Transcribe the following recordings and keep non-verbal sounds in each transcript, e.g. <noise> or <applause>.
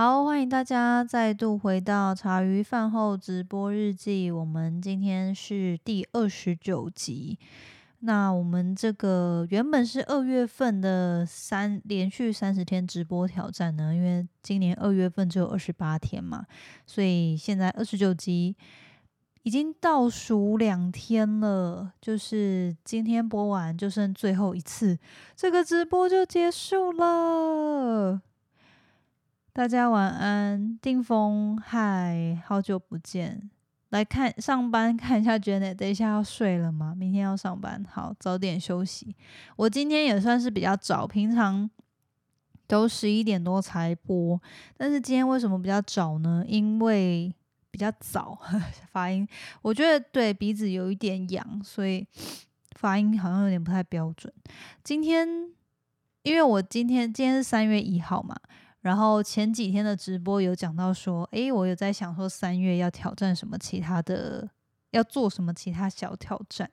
好，欢迎大家再度回到茶余饭后直播日记。我们今天是第二十九集。那我们这个原本是二月份的三连续三十天直播挑战呢，因为今年二月份只有二十八天嘛，所以现在二十九集已经倒数两天了，就是今天播完就剩最后一次，这个直播就结束了。大家晚安，定风，嗨，好久不见，来看上班 <laughs> 看一下娟姐等一下要睡了吗？明天要上班，好，早点休息。我今天也算是比较早，平常都十一点多才播，但是今天为什么比较早呢？因为比较早，<laughs> 发音我觉得对鼻子有一点痒，所以发音好像有点不太标准。今天因为我今天今天是三月一号嘛。然后前几天的直播有讲到说，诶，我有在想说三月要挑战什么其他的，要做什么其他小挑战。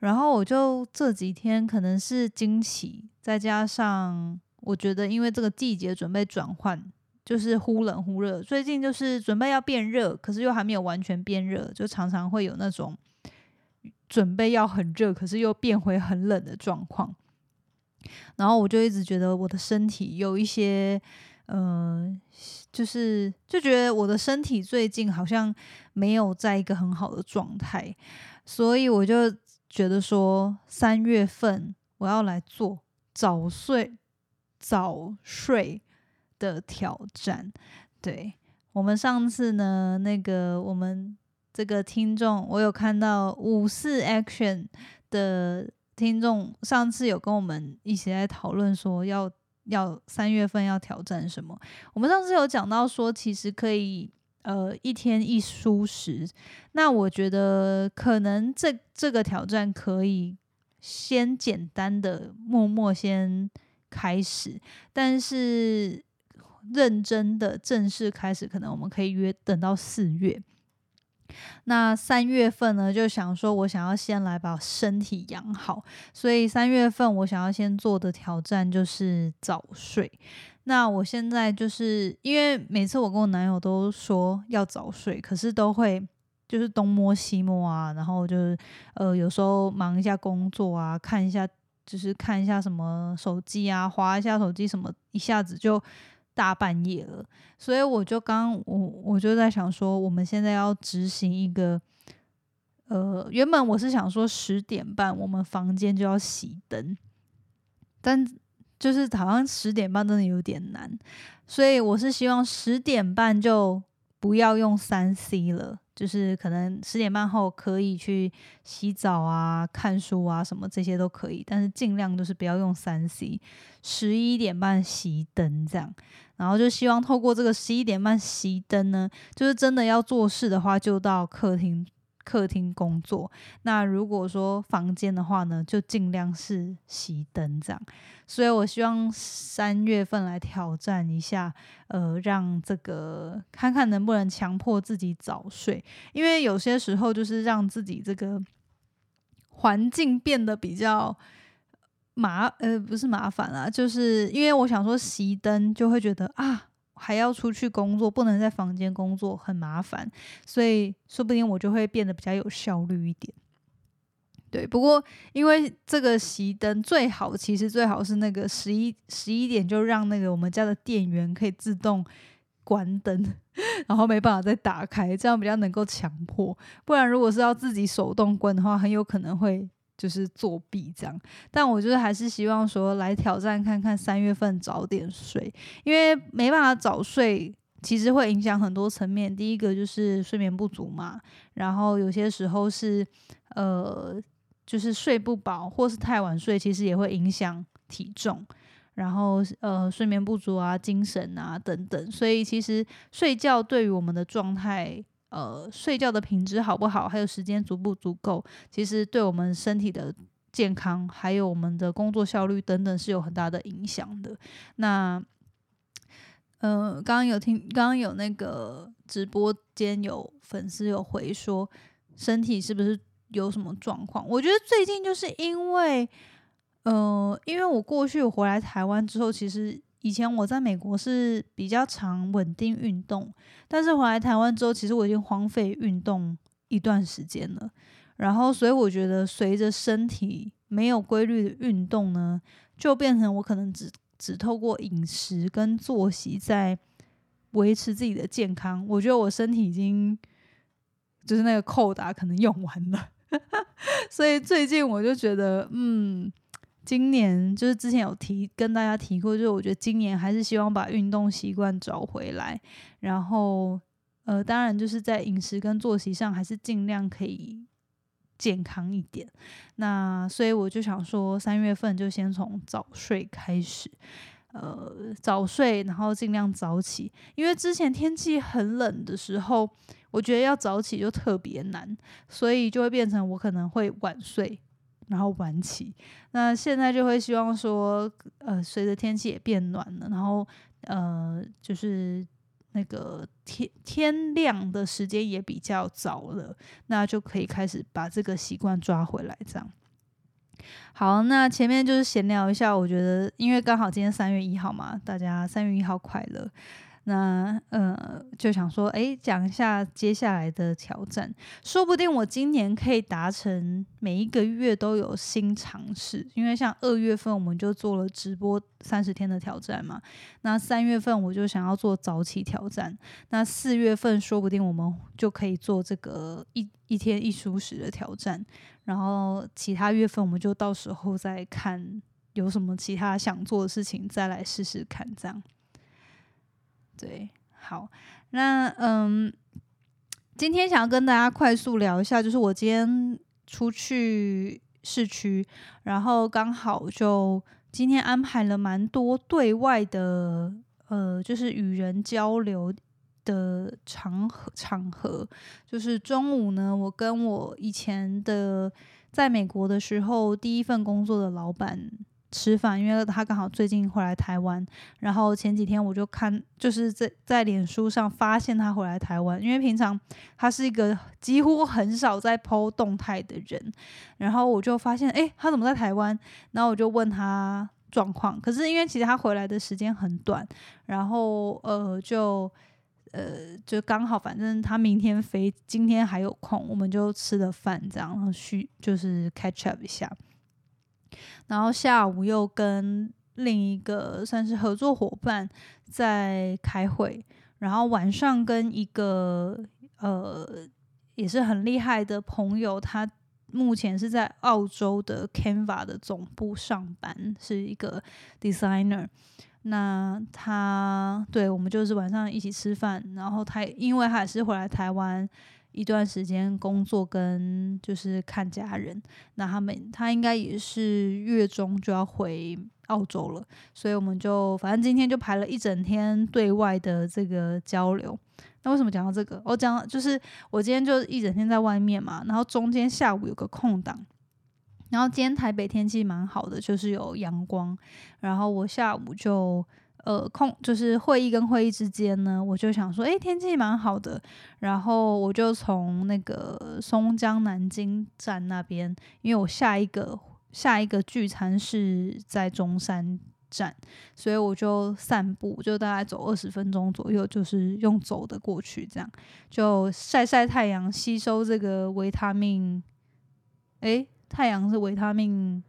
然后我就这几天可能是惊奇，再加上我觉得因为这个季节准备转换，就是忽冷忽热，最近就是准备要变热，可是又还没有完全变热，就常常会有那种准备要很热，可是又变回很冷的状况。然后我就一直觉得我的身体有一些。嗯，就是就觉得我的身体最近好像没有在一个很好的状态，所以我就觉得说三月份我要来做早睡早睡的挑战。对我们上次呢，那个我们这个听众，我有看到五四 action 的听众，上次有跟我们一起在讨论说要。要三月份要挑战什么？我们上次有讲到说，其实可以呃一天一蔬食。那我觉得可能这这个挑战可以先简单的默默先开始，但是认真的正式开始，可能我们可以约等到四月。那三月份呢，就想说，我想要先来把身体养好，所以三月份我想要先做的挑战就是早睡。那我现在就是因为每次我跟我男友都说要早睡，可是都会就是东摸西摸啊，然后就是呃有时候忙一下工作啊，看一下就是看一下什么手机啊，划一下手机什么，一下子就。大半夜了，所以我就刚我我就在想说，我们现在要执行一个，呃，原本我是想说十点半我们房间就要熄灯，但就是好像十点半真的有点难，所以我是希望十点半就不要用三 C 了。就是可能十点半后可以去洗澡啊、看书啊什么这些都可以，但是尽量就是不要用三 C。十一点半熄灯这样，然后就希望透过这个十一点半熄灯呢，就是真的要做事的话，就到客厅。客厅工作，那如果说房间的话呢，就尽量是熄灯这样。所以我希望三月份来挑战一下，呃，让这个看看能不能强迫自己早睡，因为有些时候就是让自己这个环境变得比较麻，呃，不是麻烦啦，就是因为我想说熄灯就会觉得啊。还要出去工作，不能在房间工作，很麻烦，所以说不定我就会变得比较有效率一点。对，不过因为这个熄灯最好，其实最好是那个十一十一点就让那个我们家的电源可以自动关灯，然后没办法再打开，这样比较能够强迫。不然如果是要自己手动关的话，很有可能会。就是作弊这样，但我就是还是希望说来挑战看看三月份早点睡，因为没办法早睡，其实会影响很多层面。第一个就是睡眠不足嘛，然后有些时候是呃，就是睡不饱，或是太晚睡，其实也会影响体重。然后呃睡眠不足啊、精神啊等等，所以其实睡觉对于我们的状态，呃睡觉的品质好不好，还有时间足不足够，其实对我们身体的健康，还有我们的工作效率等等是有很大的影响的。那呃，刚刚有听，刚刚有那个直播间有粉丝有回说，身体是不是有什么状况？我觉得最近就是因为，呃，因为我过去回来台湾之后，其实以前我在美国是比较常稳定运动，但是回来台湾之后，其实我已经荒废运动一段时间了。然后，所以我觉得随着身体没有规律的运动呢，就变成我可能只。只透过饮食跟作息在维持自己的健康，我觉得我身体已经就是那个扣打可能用完了，<laughs> 所以最近我就觉得，嗯，今年就是之前有提跟大家提过，就是我觉得今年还是希望把运动习惯找回来，然后呃，当然就是在饮食跟作息上还是尽量可以。健康一点，那所以我就想说，三月份就先从早睡开始，呃，早睡，然后尽量早起，因为之前天气很冷的时候，我觉得要早起就特别难，所以就会变成我可能会晚睡，然后晚起。那现在就会希望说，呃，随着天气也变暖了，然后呃，就是。那个天天亮的时间也比较早了，那就可以开始把这个习惯抓回来。这样好，那前面就是闲聊一下，我觉得因为刚好今天三月一号嘛，大家三月一号快乐。那呃，就想说，哎，讲一下接下来的挑战，说不定我今年可以达成每一个月都有新尝试。因为像二月份我们就做了直播三十天的挑战嘛，那三月份我就想要做早起挑战，那四月份说不定我们就可以做这个一一天一舒适的挑战，然后其他月份我们就到时候再看有什么其他想做的事情，再来试试看这样。对，好，那嗯，今天想要跟大家快速聊一下，就是我今天出去市区，然后刚好就今天安排了蛮多对外的，呃，就是与人交流的场合场合，就是中午呢，我跟我以前的在美国的时候第一份工作的老板。吃饭，因为他刚好最近回来台湾，然后前几天我就看，就是在在脸书上发现他回来台湾，因为平常他是一个几乎很少在 PO 动态的人，然后我就发现，哎，他怎么在台湾？然后我就问他状况，可是因为其实他回来的时间很短，然后呃，就呃，就刚好，反正他明天飞，今天还有空，我们就吃了饭，这样，然后去就是 catch up 一下。然后下午又跟另一个算是合作伙伴在开会，然后晚上跟一个呃也是很厉害的朋友，他目前是在澳洲的 Canva 的总部上班，是一个 designer。那他对我们就是晚上一起吃饭，然后他因为他也是回来台湾。一段时间工作跟就是看家人，那他们他应该也是月中就要回澳洲了，所以我们就反正今天就排了一整天对外的这个交流。那为什么讲到这个？我讲就是我今天就一整天在外面嘛，然后中间下午有个空档，然后今天台北天气蛮好的，就是有阳光，然后我下午就。呃，空就是会议跟会议之间呢，我就想说，诶，天气蛮好的，然后我就从那个松江南京站那边，因为我下一个下一个聚餐是在中山站，所以我就散步，就大概走二十分钟左右，就是用走的过去，这样就晒晒太阳，吸收这个维他命。诶，太阳是维他命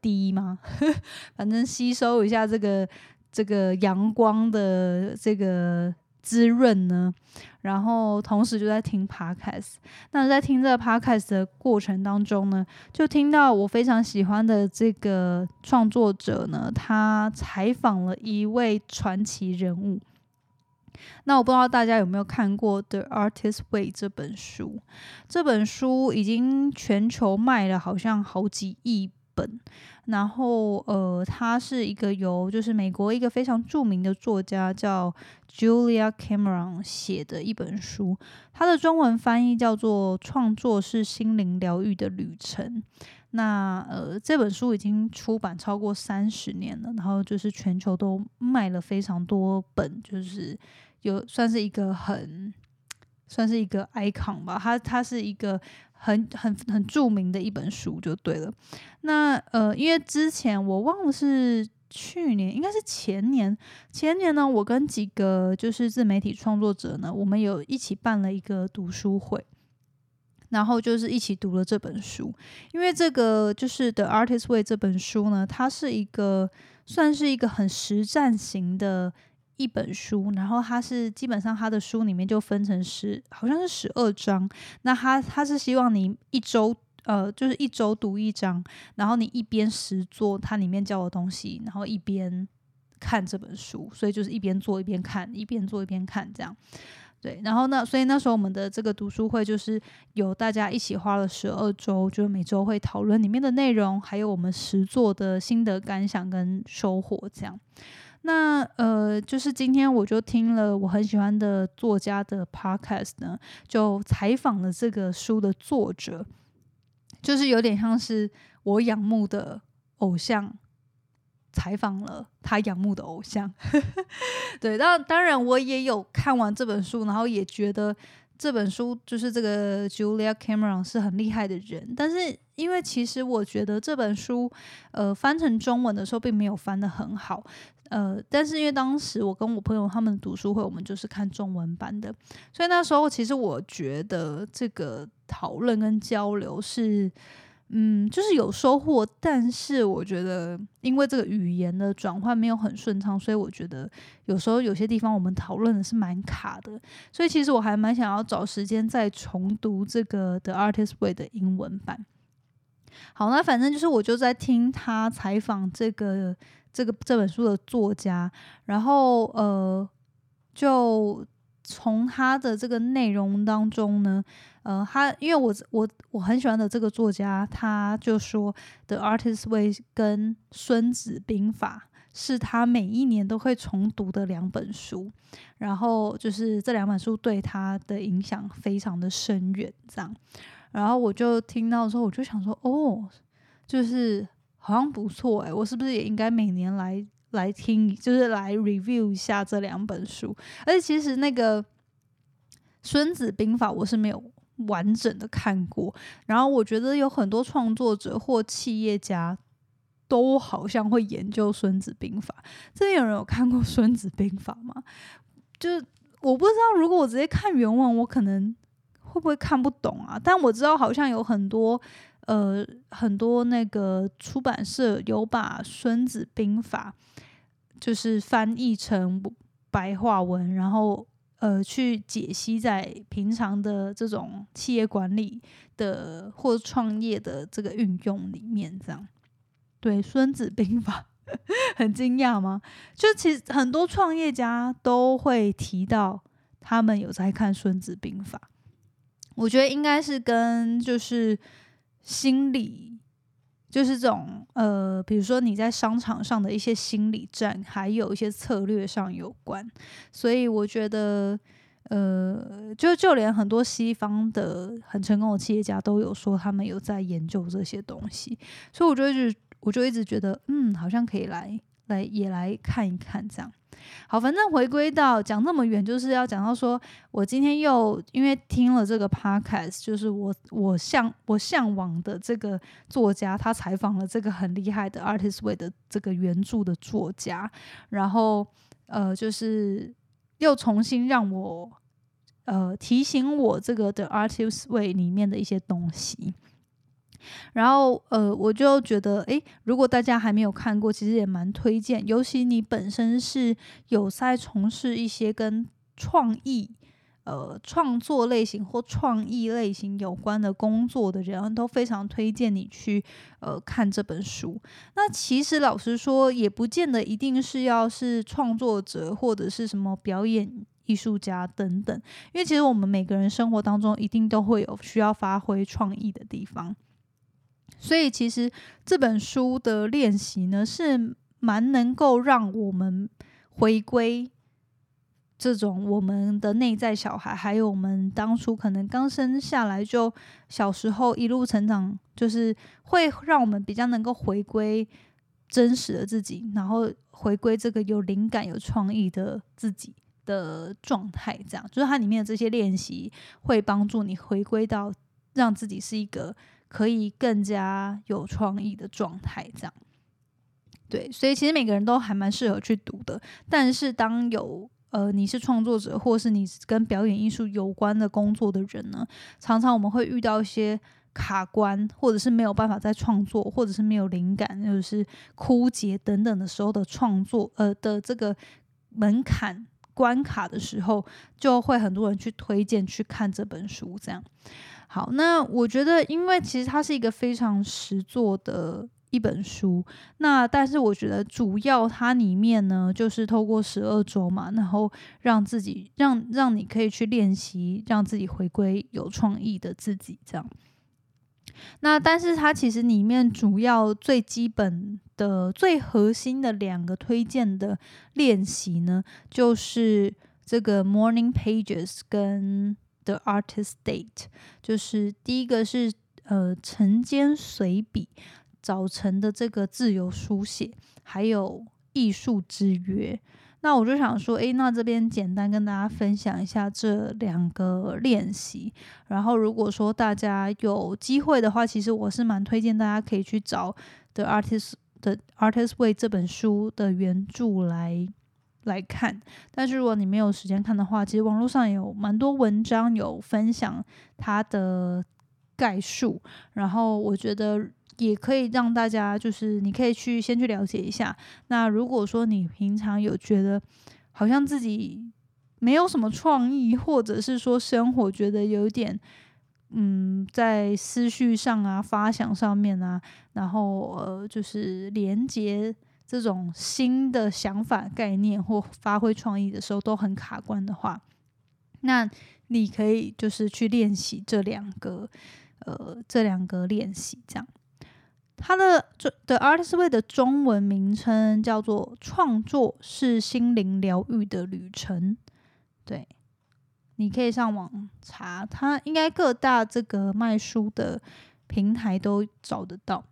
D 吗？<laughs> 反正吸收一下这个。这个阳光的这个滋润呢，然后同时就在听 podcast。那在听这个 podcast 的过程当中呢，就听到我非常喜欢的这个创作者呢，他采访了一位传奇人物。那我不知道大家有没有看过《The Artist Way》这本书？这本书已经全球卖了好像好几亿本。然后，呃，它是一个由就是美国一个非常著名的作家叫 Julia Cameron 写的一本书，它的中文翻译叫做《创作是心灵疗愈的旅程》。那呃，这本书已经出版超过三十年了，然后就是全球都卖了非常多本，就是有算是一个很算是一个 icon 吧。它它是一个。很很很著名的一本书就对了。那呃，因为之前我忘了是去年，应该是前年。前年呢，我跟几个就是自媒体创作者呢，我们有一起办了一个读书会，然后就是一起读了这本书。因为这个就是《The Artist Way》这本书呢，它是一个算是一个很实战型的。一本书，然后它是基本上它的书里面就分成十，好像是十二章。那他他是希望你一周，呃，就是一周读一章，然后你一边实做它里面教的东西，然后一边看这本书，所以就是一边做一边看，一边做一边看这样。对，然后呢，所以那时候我们的这个读书会就是有大家一起花了十二周，就是每周会讨论里面的内容，还有我们实做的心得感想跟收获这样。那呃，就是今天我就听了我很喜欢的作家的 podcast 呢，就采访了这个书的作者，就是有点像是我仰慕的偶像，采访了他仰慕的偶像。<laughs> 对，当当然我也有看完这本书，然后也觉得这本书就是这个 Julia Cameron 是很厉害的人，但是因为其实我觉得这本书呃翻成中文的时候并没有翻的很好。呃，但是因为当时我跟我朋友他们读书会，我们就是看中文版的，所以那时候其实我觉得这个讨论跟交流是，嗯，就是有收获。但是我觉得，因为这个语言的转换没有很顺畅，所以我觉得有时候有些地方我们讨论的是蛮卡的。所以其实我还蛮想要找时间再重读这个《The Artist Way》的英文版。好，那反正就是我就在听他采访这个。这个这本书的作家，然后呃，就从他的这个内容当中呢，呃，他因为我我我很喜欢的这个作家，他就说《The Artist Way》跟《孙子兵法》是他每一年都会重读的两本书，然后就是这两本书对他的影响非常的深远，这样，然后我就听到之后，我就想说，哦，就是。好像不错诶，我是不是也应该每年来来听，就是来 review 一下这两本书？而且其实那个《孙子兵法》我是没有完整的看过，然后我觉得有很多创作者或企业家都好像会研究《孙子兵法》。这边有人有看过《孙子兵法》吗？就是我不知道，如果我直接看原文，我可能会不会看不懂啊？但我知道好像有很多。呃，很多那个出版社有把《孙子兵法》就是翻译成白话文，然后呃去解析在平常的这种企业管理的或创业的这个运用里面，这样对《孙子兵法》<laughs> 很惊讶吗？就其实很多创业家都会提到他们有在看《孙子兵法》，我觉得应该是跟就是。心理就是这种呃，比如说你在商场上的一些心理战，还有一些策略上有关，所以我觉得呃，就就连很多西方的很成功的企业家都有说他们有在研究这些东西，所以我就一直我就一直觉得嗯，好像可以来来也来看一看这样。好，反正回归到讲那么远，就是要讲到说，我今天又因为听了这个 podcast，就是我我向我向往的这个作家，他采访了这个很厉害的 Artist Way 的这个原著的作家，然后呃，就是又重新让我呃提醒我这个的 Artist Way 里面的一些东西。然后，呃，我就觉得，诶，如果大家还没有看过，其实也蛮推荐。尤其你本身是有在从事一些跟创意、呃创作类型或创意类型有关的工作的人，都非常推荐你去呃看这本书。那其实老实说，也不见得一定是要是创作者或者是什么表演艺术家等等，因为其实我们每个人生活当中一定都会有需要发挥创意的地方。所以其实这本书的练习呢，是蛮能够让我们回归这种我们的内在小孩，还有我们当初可能刚生下来就小时候一路成长，就是会让我们比较能够回归真实的自己，然后回归这个有灵感、有创意的自己的状态。这样，就是它里面的这些练习会帮助你回归到让自己是一个。可以更加有创意的状态，这样对，所以其实每个人都还蛮适合去读的。但是，当有呃你是创作者，或是你跟表演艺术有关的工作的人呢，常常我们会遇到一些卡关，或者是没有办法再创作，或者是没有灵感，就是枯竭等等的时候的创作，呃的这个门槛关卡的时候，就会很多人去推荐去看这本书，这样。好，那我觉得，因为其实它是一个非常实作的一本书，那但是我觉得主要它里面呢，就是透过十二周嘛，然后让自己让让你可以去练习，让自己回归有创意的自己这样。那但是它其实里面主要最基本的、最核心的两个推荐的练习呢，就是这个 Morning Pages 跟。的 artist date 就是第一个是呃晨间随笔，早晨的这个自由书写，还有艺术之约。那我就想说，诶，那这边简单跟大家分享一下这两个练习。然后如果说大家有机会的话，其实我是蛮推荐大家可以去找 The Artist 的 Artist Way 这本书的原著来。来看，但是如果你没有时间看的话，其实网络上有蛮多文章有分享它的概述，然后我觉得也可以让大家就是你可以去先去了解一下。那如果说你平常有觉得好像自己没有什么创意，或者是说生活觉得有点嗯在思绪上啊、发想上面啊，然后呃就是连接。这种新的想法、概念或发挥创意的时候都很卡关的话，那你可以就是去练习这两个，呃，这两个练习。这样，它的这的 Artist Way 的中文名称叫做“创作是心灵疗愈的旅程”。对，你可以上网查，它应该各大这个卖书的平台都找得到。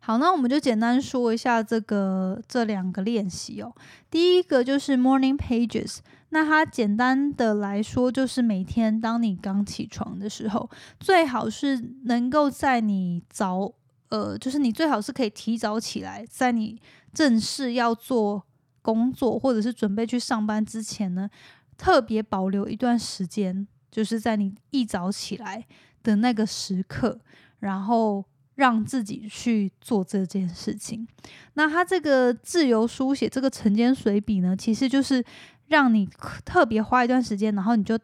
好，那我们就简单说一下这个这两个练习哦。第一个就是 Morning Pages，那它简单的来说就是每天当你刚起床的时候，最好是能够在你早呃，就是你最好是可以提早起来，在你正式要做工作或者是准备去上班之前呢，特别保留一段时间，就是在你一早起来的那个时刻，然后。让自己去做这件事情。那他这个自由书写，这个晨间随笔呢，其实就是让你特别花一段时间，然后你就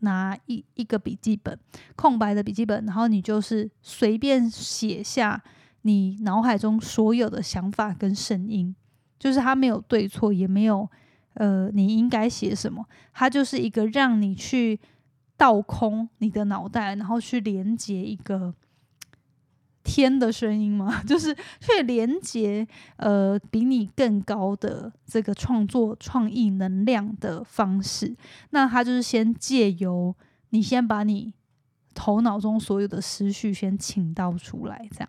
拿一一个笔记本，空白的笔记本，然后你就是随便写下你脑海中所有的想法跟声音，就是它没有对错，也没有呃你应该写什么，它就是一个让你去倒空你的脑袋，然后去连接一个。天的声音吗？<laughs> 就是去连接呃比你更高的这个创作创意能量的方式。那他就是先借由你先把你头脑中所有的思绪先请到出来，这样。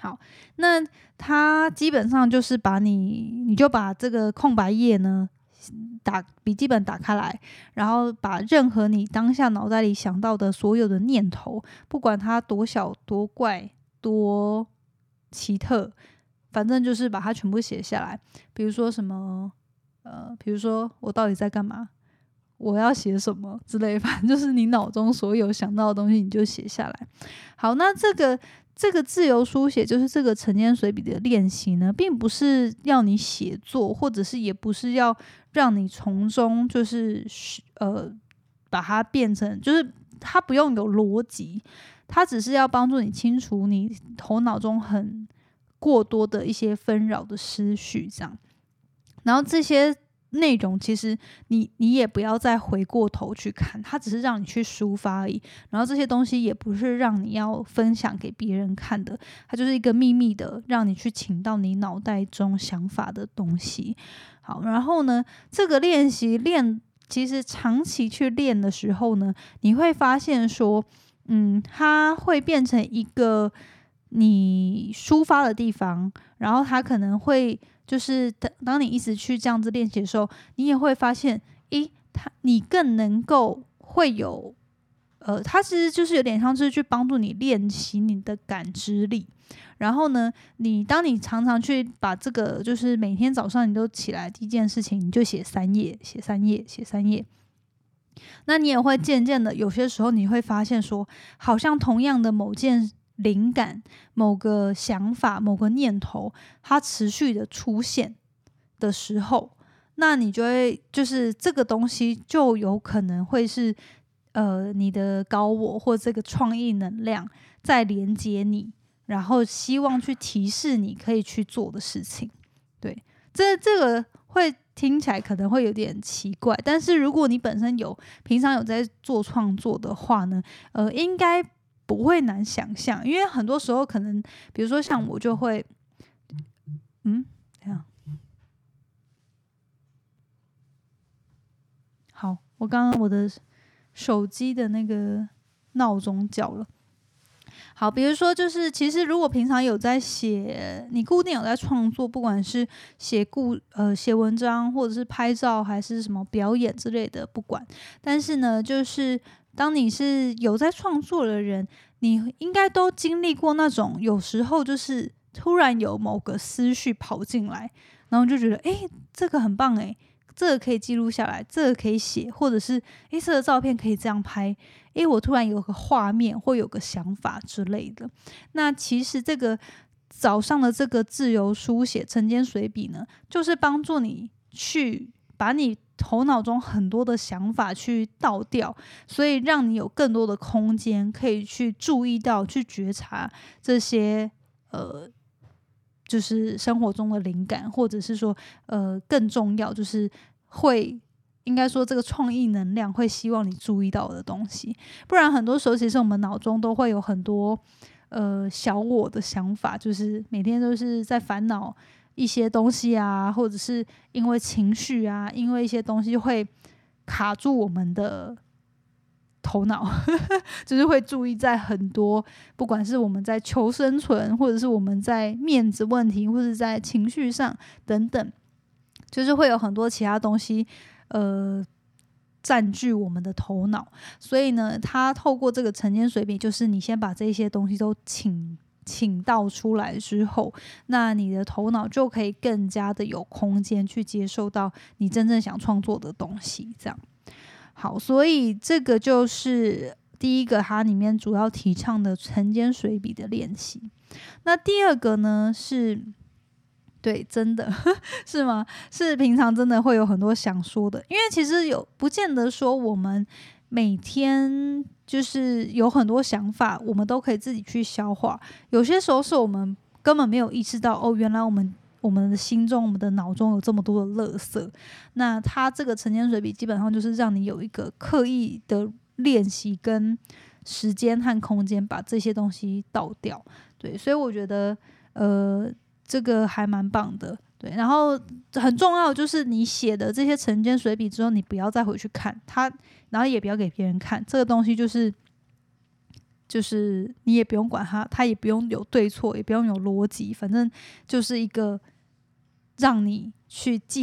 好，那他基本上就是把你，你就把这个空白页呢打笔记本打开来，然后把任何你当下脑袋里想到的所有的念头，不管它多小多怪。多奇特，反正就是把它全部写下来。比如说什么，呃，比如说我到底在干嘛，我要写什么之类，反正就是你脑中所有想到的东西，你就写下来。好，那这个 <laughs> 这个自由书写，就是这个晨间随笔的练习呢，并不是要你写作，或者是也不是要让你从中就是呃把它变成，就是它不用有逻辑。它只是要帮助你清除你头脑中很过多的一些纷扰的思绪，这样。然后这些内容其实你你也不要再回过头去看，它只是让你去抒发而已。然后这些东西也不是让你要分享给别人看的，它就是一个秘密的，让你去请到你脑袋中想法的东西。好，然后呢，这个练习练，其实长期去练的时候呢，你会发现说，嗯，它会变成一个你抒发的地方，然后它可能会。就是当当你一直去这样子练习的时候，你也会发现，诶，它你更能够会有，呃，它其实就是有点像是去帮助你练习你的感知力。然后呢，你当你常常去把这个，就是每天早上你都起来第一件事情，你就写三页，写三页，写三页，那你也会渐渐的，有些时候你会发现说，好像同样的某件。灵感、某个想法、某个念头，它持续的出现的时候，那你就会就是这个东西就有可能会是呃你的高我或这个创意能量在连接你，然后希望去提示你可以去做的事情。对，这这个会听起来可能会有点奇怪，但是如果你本身有平常有在做创作的话呢，呃，应该。不会难想象，因为很多时候可能，比如说像我就会，嗯，这样，好，我刚刚我的手机的那个闹钟叫了。好，比如说就是，其实如果平常有在写，你固定有在创作，不管是写故呃写文章，或者是拍照，还是什么表演之类的，不管，但是呢，就是。当你是有在创作的人，你应该都经历过那种有时候就是突然有某个思绪跑进来，然后就觉得哎，这个很棒哎，这个可以记录下来，这个可以写，或者是哎，这个照片可以这样拍，哎，我突然有个画面或有个想法之类的。那其实这个早上的这个自由书写晨间随笔呢，就是帮助你去把你。头脑中很多的想法去倒掉，所以让你有更多的空间可以去注意到、去觉察这些呃，就是生活中的灵感，或者是说呃更重要，就是会应该说这个创意能量会希望你注意到的东西。不然很多时候其实我们脑中都会有很多呃小我的想法，就是每天都是在烦恼。一些东西啊，或者是因为情绪啊，因为一些东西会卡住我们的头脑，<laughs> 就是会注意在很多，不管是我们在求生存，或者是我们在面子问题，或者在情绪上等等，就是会有很多其他东西呃占据我们的头脑。所以呢，他透过这个晨间水笔，就是你先把这些东西都请。请到出来之后，那你的头脑就可以更加的有空间去接受到你真正想创作的东西。这样好，所以这个就是第一个，它里面主要提倡的晨间随笔的练习。那第二个呢，是对，真的 <laughs> 是吗？是平常真的会有很多想说的，因为其实有不见得说我们每天。就是有很多想法，我们都可以自己去消化。有些时候是我们根本没有意识到，哦，原来我们我们的心中、我们的脑中有这么多的垃圾。那它这个晨间水笔基本上就是让你有一个刻意的练习跟时间和空间，把这些东西倒掉。对，所以我觉得，呃，这个还蛮棒的。对，然后很重要就是你写的这些晨间随笔之后，你不要再回去看它，然后也不要给别人看。这个东西就是，就是你也不用管它，它也不用有对错，也不用有逻辑，反正就是一个让你去记。